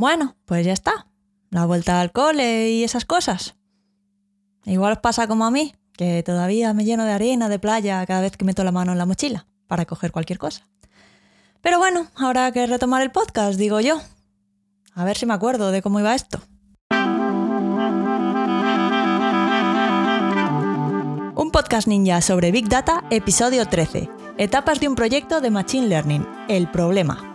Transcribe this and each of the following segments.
Bueno, pues ya está. La vuelta al cole y esas cosas. Igual os pasa como a mí, que todavía me lleno de arena de playa cada vez que meto la mano en la mochila para coger cualquier cosa. Pero bueno, habrá que retomar el podcast, digo yo. A ver si me acuerdo de cómo iba esto. Un podcast ninja sobre Big Data, episodio 13. Etapas de un proyecto de Machine Learning. El problema.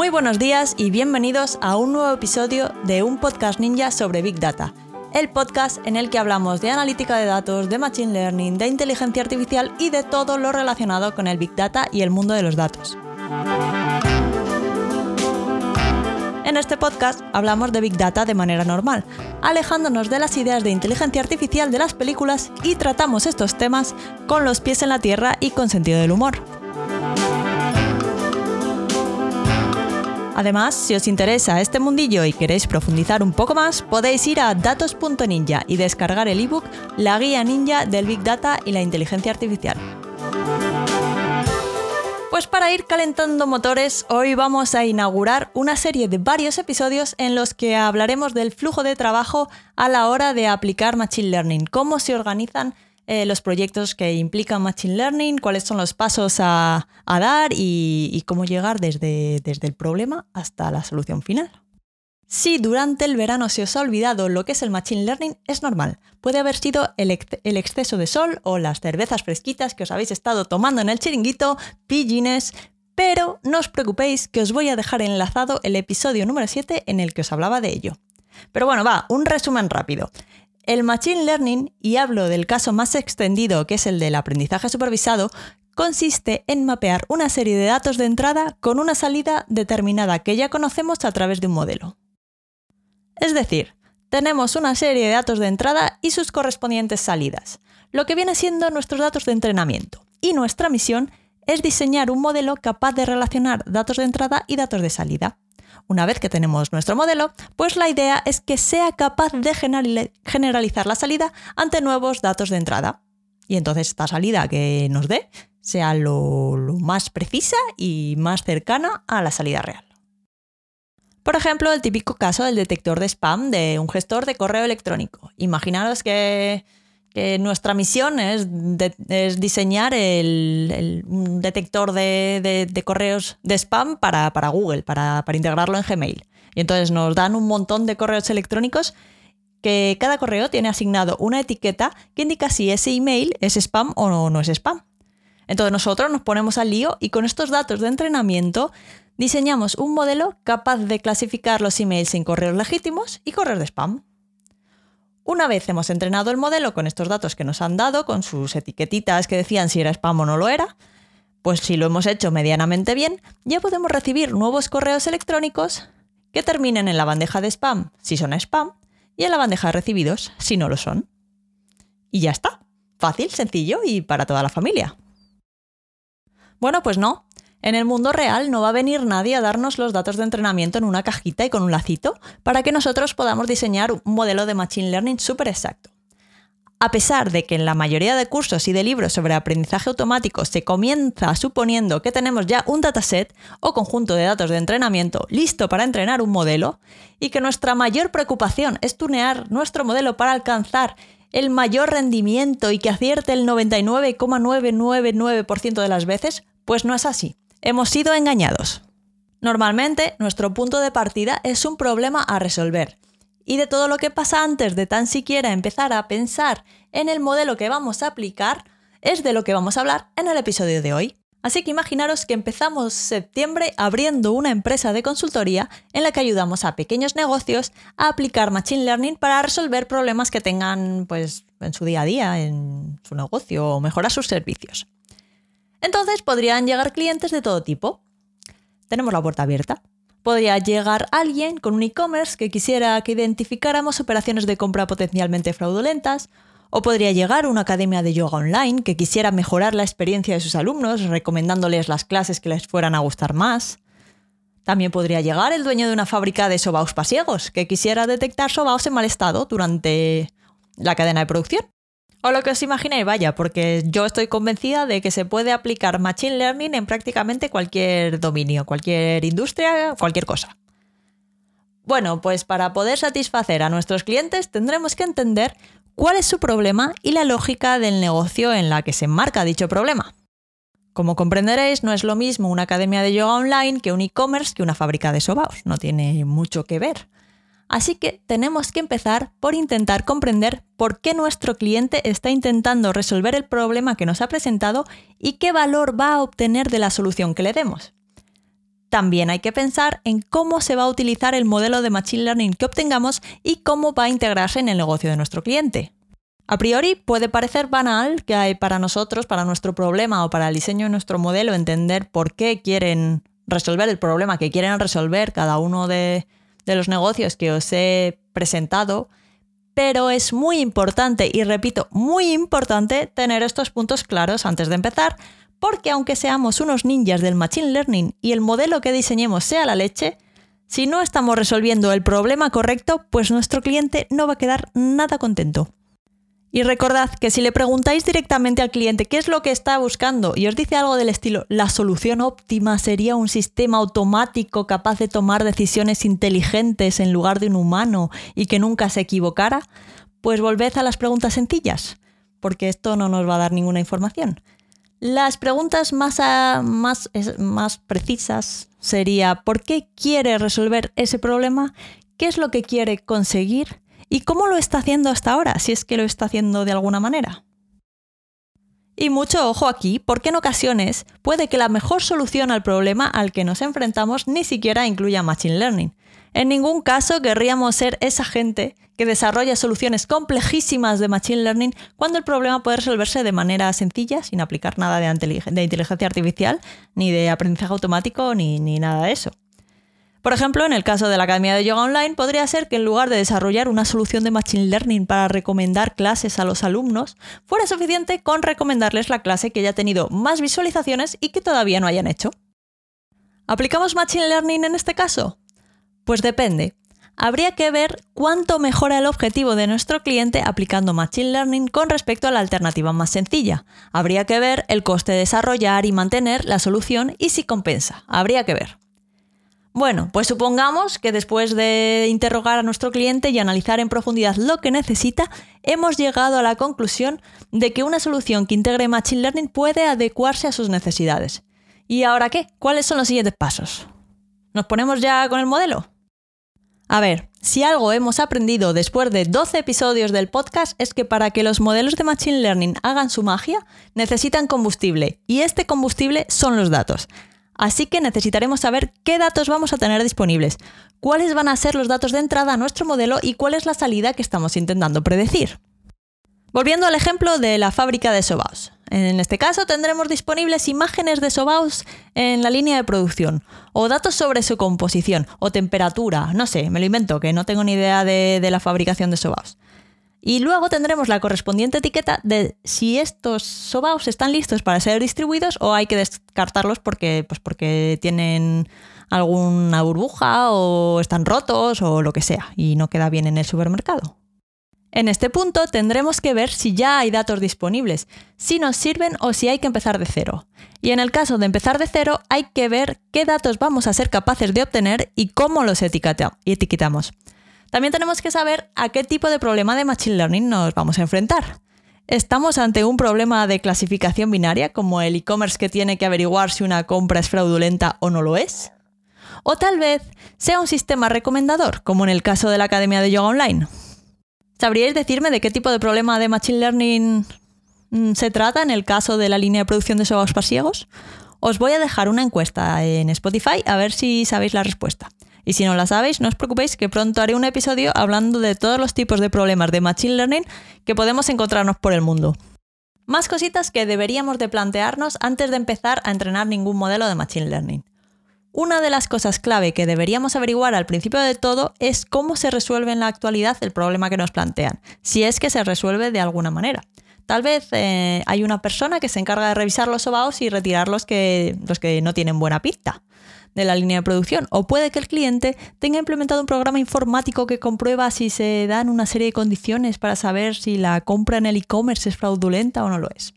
Muy buenos días y bienvenidos a un nuevo episodio de un podcast ninja sobre Big Data. El podcast en el que hablamos de analítica de datos, de Machine Learning, de inteligencia artificial y de todo lo relacionado con el Big Data y el mundo de los datos. En este podcast hablamos de Big Data de manera normal, alejándonos de las ideas de inteligencia artificial de las películas y tratamos estos temas con los pies en la tierra y con sentido del humor. Además, si os interesa este mundillo y queréis profundizar un poco más, podéis ir a datos.ninja y descargar el ebook La guía ninja del Big Data y la inteligencia artificial. Pues para ir calentando motores, hoy vamos a inaugurar una serie de varios episodios en los que hablaremos del flujo de trabajo a la hora de aplicar Machine Learning, cómo se organizan eh, los proyectos que implican Machine Learning, cuáles son los pasos a, dar y, cómo llegar desde, desde el problema hasta la solución final. Si durante el verano se os ha olvidado lo que es el Machine Learning, es normal. Puede haber sido el, exceso de sol o las cervezas fresquitas que os habéis estado tomando en el chiringuito, pillines, pero no os preocupéis que os voy a dejar enlazado el episodio número 7 en el que os hablaba de ello. Pero bueno, va, un resumen rápido. El Machine Learning, y hablo del caso más extendido que es el del aprendizaje supervisado, consiste en mapear una serie de datos de entrada con una salida determinada que ya conocemos a través de un modelo. Es decir, tenemos una serie de datos de entrada y sus correspondientes salidas, lo que viene siendo nuestros datos de entrenamiento. Y nuestra misión es diseñar un modelo capaz de relacionar datos de entrada y datos de salida. Una vez que tenemos nuestro modelo, pues la idea es que sea capaz de generalizar la salida ante nuevos datos de entrada. Y entonces esta salida que nos dé sea lo, más precisa y más cercana a la salida real. Por ejemplo, el típico caso del detector de spam de un gestor de correo electrónico. Imaginaros que nuestra misión es, diseñar un detector de, correos de spam para, Google, para, integrarlo en Gmail. Y entonces nos dan un montón de correos electrónicos que cada correo tiene asignado una etiqueta que indica si ese email es spam o no, no es spam. Entonces nosotros nos ponemos al lío y con estos datos de entrenamiento diseñamos un modelo capaz de clasificar los emails en correos legítimos y correos de spam. Una vez hemos entrenado el modelo con estos datos que nos han dado, con sus etiquetitas que decían si era spam o no lo era, pues si lo hemos hecho medianamente bien, ya podemos recibir nuevos correos electrónicos que terminen en la bandeja de spam si son spam y en la bandeja de recibidos si no lo son. Y ya está. Fácil, sencillo y para toda la familia. Bueno, pues no. En el mundo real no va a venir nadie a darnos los datos de entrenamiento en una cajita y con un lacito para que nosotros podamos diseñar un modelo de Machine Learning súper exacto. A pesar de que en la mayoría de cursos y de libros sobre aprendizaje automático se comienza suponiendo que tenemos ya un dataset o conjunto de datos de entrenamiento listo para entrenar un modelo y que nuestra mayor preocupación es tunear nuestro modelo para alcanzar el mayor rendimiento y que acierte el 99,999% de las veces, pues no es así. Hemos sido engañados. Normalmente, nuestro punto de partida es un problema a resolver. Y de todo lo que pasa antes de tan siquiera empezar a pensar en el modelo que vamos a aplicar, es de lo que vamos a hablar en el episodio de hoy. Así que imaginaros que empezamos septiembre abriendo una empresa de consultoría en la que ayudamos a pequeños negocios a aplicar Machine Learning para resolver problemas que tengan pues, en su día a día, en su negocio o mejorar sus servicios. Entonces podrían llegar clientes de todo tipo. Tenemos la puerta abierta. Podría llegar alguien con un e-commerce que quisiera que identificáramos operaciones de compra potencialmente fraudulentas, o podría llegar una academia de yoga online que quisiera mejorar la experiencia de sus alumnos, recomendándoles las clases que les fueran a gustar más. También podría llegar el dueño de una fábrica de sobaos pasiegos que quisiera detectar sobaos en mal estado durante la cadena de producción. O lo que os imaginéis, vaya, porque yo estoy convencida de que se puede aplicar Machine Learning en prácticamente cualquier dominio, cualquier industria, cualquier cosa. Bueno, pues para poder satisfacer a nuestros clientes tendremos que entender cuál es su problema y la lógica del negocio en la que se enmarca dicho problema. Como comprenderéis, no es lo mismo una academia de yoga online que un e-commerce que una fábrica de sobaos, no tiene mucho que ver. Así que tenemos que empezar por intentar comprender por qué nuestro cliente está intentando resolver el problema que nos ha presentado y qué valor va a obtener de la solución que le demos. También hay que pensar en cómo se va a utilizar el modelo de Machine Learning que obtengamos y cómo va a integrarse en el negocio de nuestro cliente. A priori puede parecer banal que hay para nosotros, para nuestro problema o para el diseño de nuestro modelo, entender por qué quieren resolver el problema que quieren resolver cada uno de, de los negocios que os he presentado, pero es muy importante, y repito, muy importante tener estos puntos claros antes de empezar, porque aunque seamos unos ninjas del Machine Learning y el modelo que diseñemos sea la leche, si no estamos resolviendo el problema correcto, pues nuestro cliente no va a quedar nada contento. Y recordad que si le preguntáis directamente al cliente qué es lo que está buscando y os dice algo del estilo la solución óptima sería un sistema automático capaz de tomar decisiones inteligentes en lugar de un humano y que nunca se equivocara, pues volved a las preguntas sencillas, porque esto no nos va a dar ninguna información. Las preguntas más, más, más precisas sería ¿por qué quiere resolver ese problema? ¿Qué es lo que quiere conseguir? ¿Y cómo lo está haciendo hasta ahora? Si es que lo está haciendo de alguna manera. Y mucho ojo aquí, porque en ocasiones puede que la mejor solución al problema al que nos enfrentamos ni siquiera incluya Machine Learning. En ningún caso querríamos ser esa gente que desarrolla soluciones complejísimas de Machine Learning cuando el problema puede resolverse de manera sencilla, sin aplicar nada de, inteligencia artificial, ni de aprendizaje automático, ni nada de eso. Por ejemplo, en el caso de la Academia de Yoga Online, podría ser que en lugar de desarrollar una solución de Machine Learning para recomendar clases a los alumnos, fuera suficiente con recomendarles la clase que haya tenido más visualizaciones y que todavía no hayan hecho. ¿Aplicamos Machine Learning en este caso? Pues depende. Habría que ver cuánto mejora el objetivo de nuestro cliente aplicando Machine Learning con respecto a la alternativa más sencilla. Habría que ver el coste de desarrollar y mantener la solución y si compensa. Habría que ver. Bueno, pues supongamos que después de interrogar a nuestro cliente y analizar en profundidad lo que necesita, hemos llegado a la conclusión de que una solución que integre Machine Learning puede adecuarse a sus necesidades. ¿Y ahora qué? ¿Cuáles son los siguientes pasos? ¿Nos ponemos ya con el modelo? A ver, si algo hemos aprendido después de 12 episodios del podcast es que para que los modelos de Machine Learning hagan su magia, necesitan combustible, y este combustible son los datos. Así que necesitaremos saber qué datos vamos a tener disponibles, cuáles van a ser los datos de entrada a nuestro modelo y cuál es la salida que estamos intentando predecir. Volviendo al ejemplo de la fábrica de sobaos. En este caso tendremos disponibles imágenes de sobaos en la línea de producción, o datos sobre su composición, o temperatura, no sé, me lo invento, que no tengo ni idea de, la fabricación de sobaos. Y luego tendremos la correspondiente etiqueta de si estos sobaos están listos para ser distribuidos o hay que descartarlos porque, pues porque tienen alguna burbuja o están rotos o lo que sea y no queda bien en el supermercado. En este punto tendremos que ver si ya hay datos disponibles, si nos sirven o si hay que empezar de cero. Y en el caso de empezar de cero hay que ver qué datos vamos a ser capaces de obtener y cómo los etiquetamos. También tenemos que saber a qué tipo de problema de Machine Learning nos vamos a enfrentar. ¿Estamos ante un problema de clasificación binaria, como el e-commerce que tiene que averiguar si una compra es fraudulenta o no lo es? O tal vez sea un sistema recomendador, como en el caso de la Academia de Yoga Online. ¿Sabríais decirme de qué tipo de problema de Machine Learning mm, se trata en el caso de la línea de producción de sobaos pasiegos? Os voy a dejar una encuesta en Spotify a ver si sabéis la respuesta. Y si no la sabéis, no os preocupéis que pronto haré un episodio hablando de todos los tipos de problemas de Machine Learning que podemos encontrarnos por el mundo. Más cositas que deberíamos de plantearnos antes de empezar a entrenar ningún modelo de Machine Learning. Una de las cosas clave que deberíamos averiguar al principio de todo es cómo se resuelve en la actualidad el problema que nos plantean, si es que se resuelve de alguna manera. Tal vez eh, hay una persona que se encarga de revisar los sobaos y retirar los que, los que no tienen buena pinta. de la línea de producción. O puede que el cliente tenga implementado un programa informático que comprueba si se dan una serie de condiciones para saber si la compra en el e-commerce es fraudulenta o no lo es.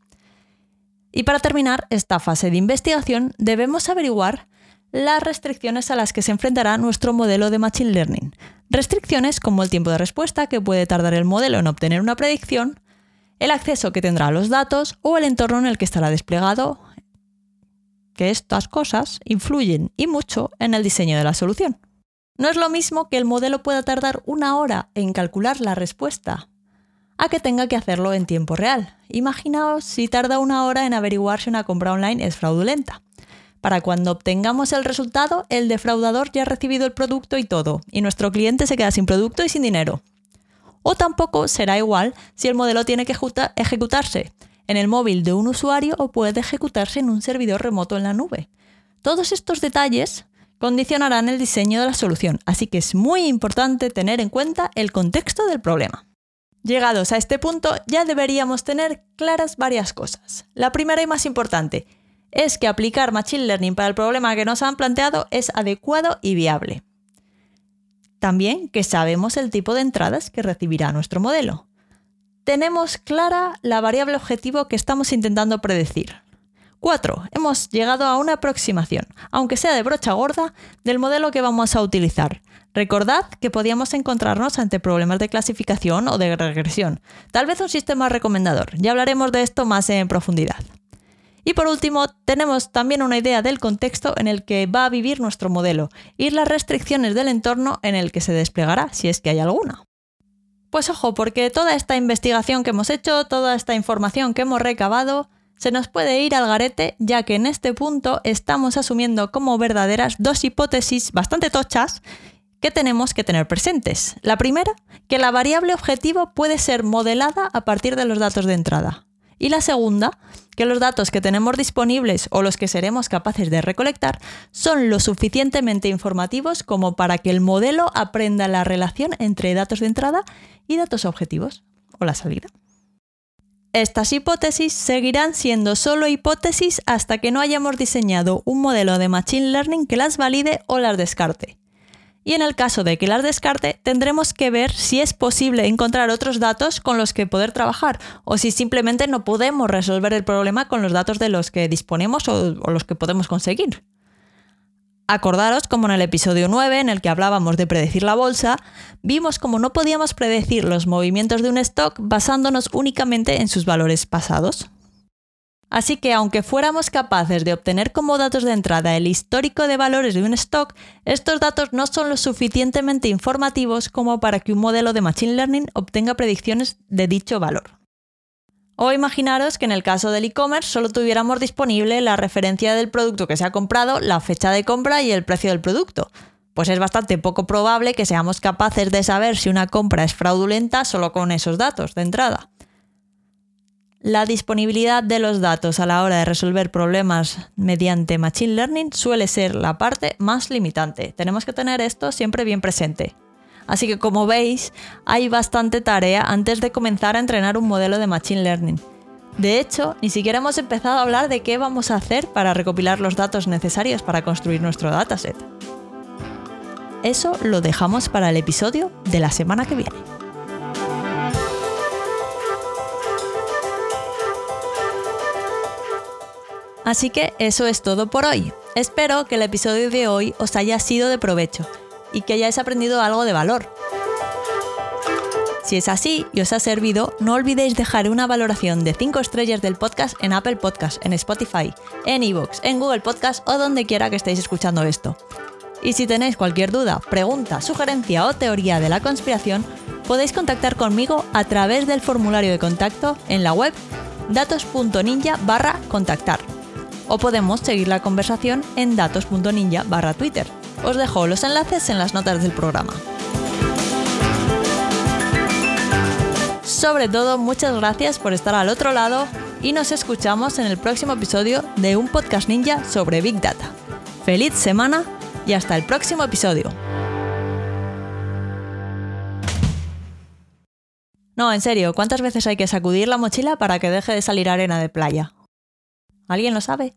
Y para terminar esta fase de investigación debemos averiguar las restricciones a las que se enfrentará nuestro modelo de Machine Learning. Restricciones como el tiempo de respuesta que puede tardar el modelo en obtener una predicción, el acceso que tendrá a los datos o el entorno en el que estará desplegado, que estas cosas influyen y mucho en el diseño de la solución. No es lo mismo que el modelo pueda tardar una hora en calcular la respuesta a que tenga que hacerlo en tiempo real. Imaginaos si tarda una hora en averiguar si una compra online es fraudulenta. Para cuando obtengamos el resultado, el defraudador ya ha recibido el producto y todo, y nuestro cliente se queda sin producto y sin dinero. O tampoco será igual si el modelo tiene que ejecutarse en el móvil de un usuario o puede ejecutarse en un servidor remoto en la nube. Todos estos detalles condicionarán el diseño de la solución, así que es muy importante tener en cuenta el contexto del problema. Llegados a este punto ya deberíamos tener claras varias cosas. La primera y más importante es que aplicar Machine Learning para el problema que nos han planteado es adecuado y viable. También que sabemos el tipo de entradas que recibirá nuestro modelo tenemos clara la variable objetivo que estamos intentando predecir. 4. Hemos llegado a una aproximación, aunque sea de brocha gorda, del modelo que vamos a utilizar. Recordad que podíamos encontrarnos ante problemas de clasificación o de regresión, tal vez un sistema recomendador. Ya hablaremos de esto más en profundidad. Y por último, tenemos también una idea del contexto en el que va a vivir nuestro modelo y las restricciones del entorno en el que se desplegará, si es que hay alguna. Pues ojo, porque toda esta investigación que hemos hecho, toda esta información que hemos recabado, se nos puede ir al garete, ya que en este punto estamos asumiendo como verdaderas dos hipótesis bastante tochas que tenemos que tener presentes. La primera, que la variable objetivo puede ser modelada a partir de los datos de entrada. Y la segunda, que los datos que tenemos disponibles o los que seremos capaces de recolectar son lo suficientemente informativos como para que el modelo aprenda la relación entre datos de entrada y datos objetivos o la salida. Estas hipótesis seguirán siendo solo hipótesis hasta que no hayamos diseñado un modelo de Machine Learning que las valide o las descarte y en el caso de que las descarte tendremos que ver si es posible encontrar otros datos con los que poder trabajar o si simplemente no podemos resolver el problema con los datos de los que disponemos o, los que podemos conseguir. Acordaros como en el episodio 9, en el que hablábamos de predecir la bolsa, vimos como no podíamos predecir los movimientos de un stock basándonos únicamente en sus valores pasados. Así que aunque fuéramos capaces de obtener como datos de entrada el histórico de valores de un stock, estos datos no son lo suficientemente informativos como para que un modelo de Machine Learning obtenga predicciones de dicho valor. O imaginaros que en el caso del e-commerce solo tuviéramos disponible la referencia del producto que se ha comprado, la fecha de compra y el precio del producto. Pues es bastante poco probable que seamos capaces de saber si una compra es fraudulenta solo con esos datos de entrada la disponibilidad de los datos a la hora de resolver problemas mediante Machine Learning suele ser la parte más limitante. Tenemos que tener esto siempre bien presente. Así que como veis, hay bastante tarea antes de comenzar a entrenar un modelo de Machine Learning. De hecho, ni siquiera hemos empezado a hablar de qué vamos a hacer para recopilar los datos necesarios para construir nuestro dataset. Eso lo dejamos para el episodio de la semana que viene. Así que eso es todo por hoy. Espero que el episodio de hoy os haya sido de provecho y que hayáis aprendido algo de valor. Si es así y os ha servido, no olvidéis dejar una valoración de 5 estrellas del podcast en Apple Podcast, en Spotify, en Evox, en Google Podcast o donde quiera que estéis escuchando esto. Y si tenéis cualquier duda, pregunta, sugerencia o teoría de la conspiración, podéis contactar conmigo a través del formulario de contacto en la web datos.ninja barra contactar o podemos seguir la conversación en datos.ninja barra Twitter. Os dejo los enlaces en las notas del programa. Sobre todo, muchas gracias por estar al otro lado y nos escuchamos en el próximo episodio de un podcast ninja sobre Big Data. Feliz semana y hasta el próximo episodio. No, en serio, ¿cuántas veces hay que sacudir la mochila para que deje de salir arena de playa? ¿Alguien lo sabe?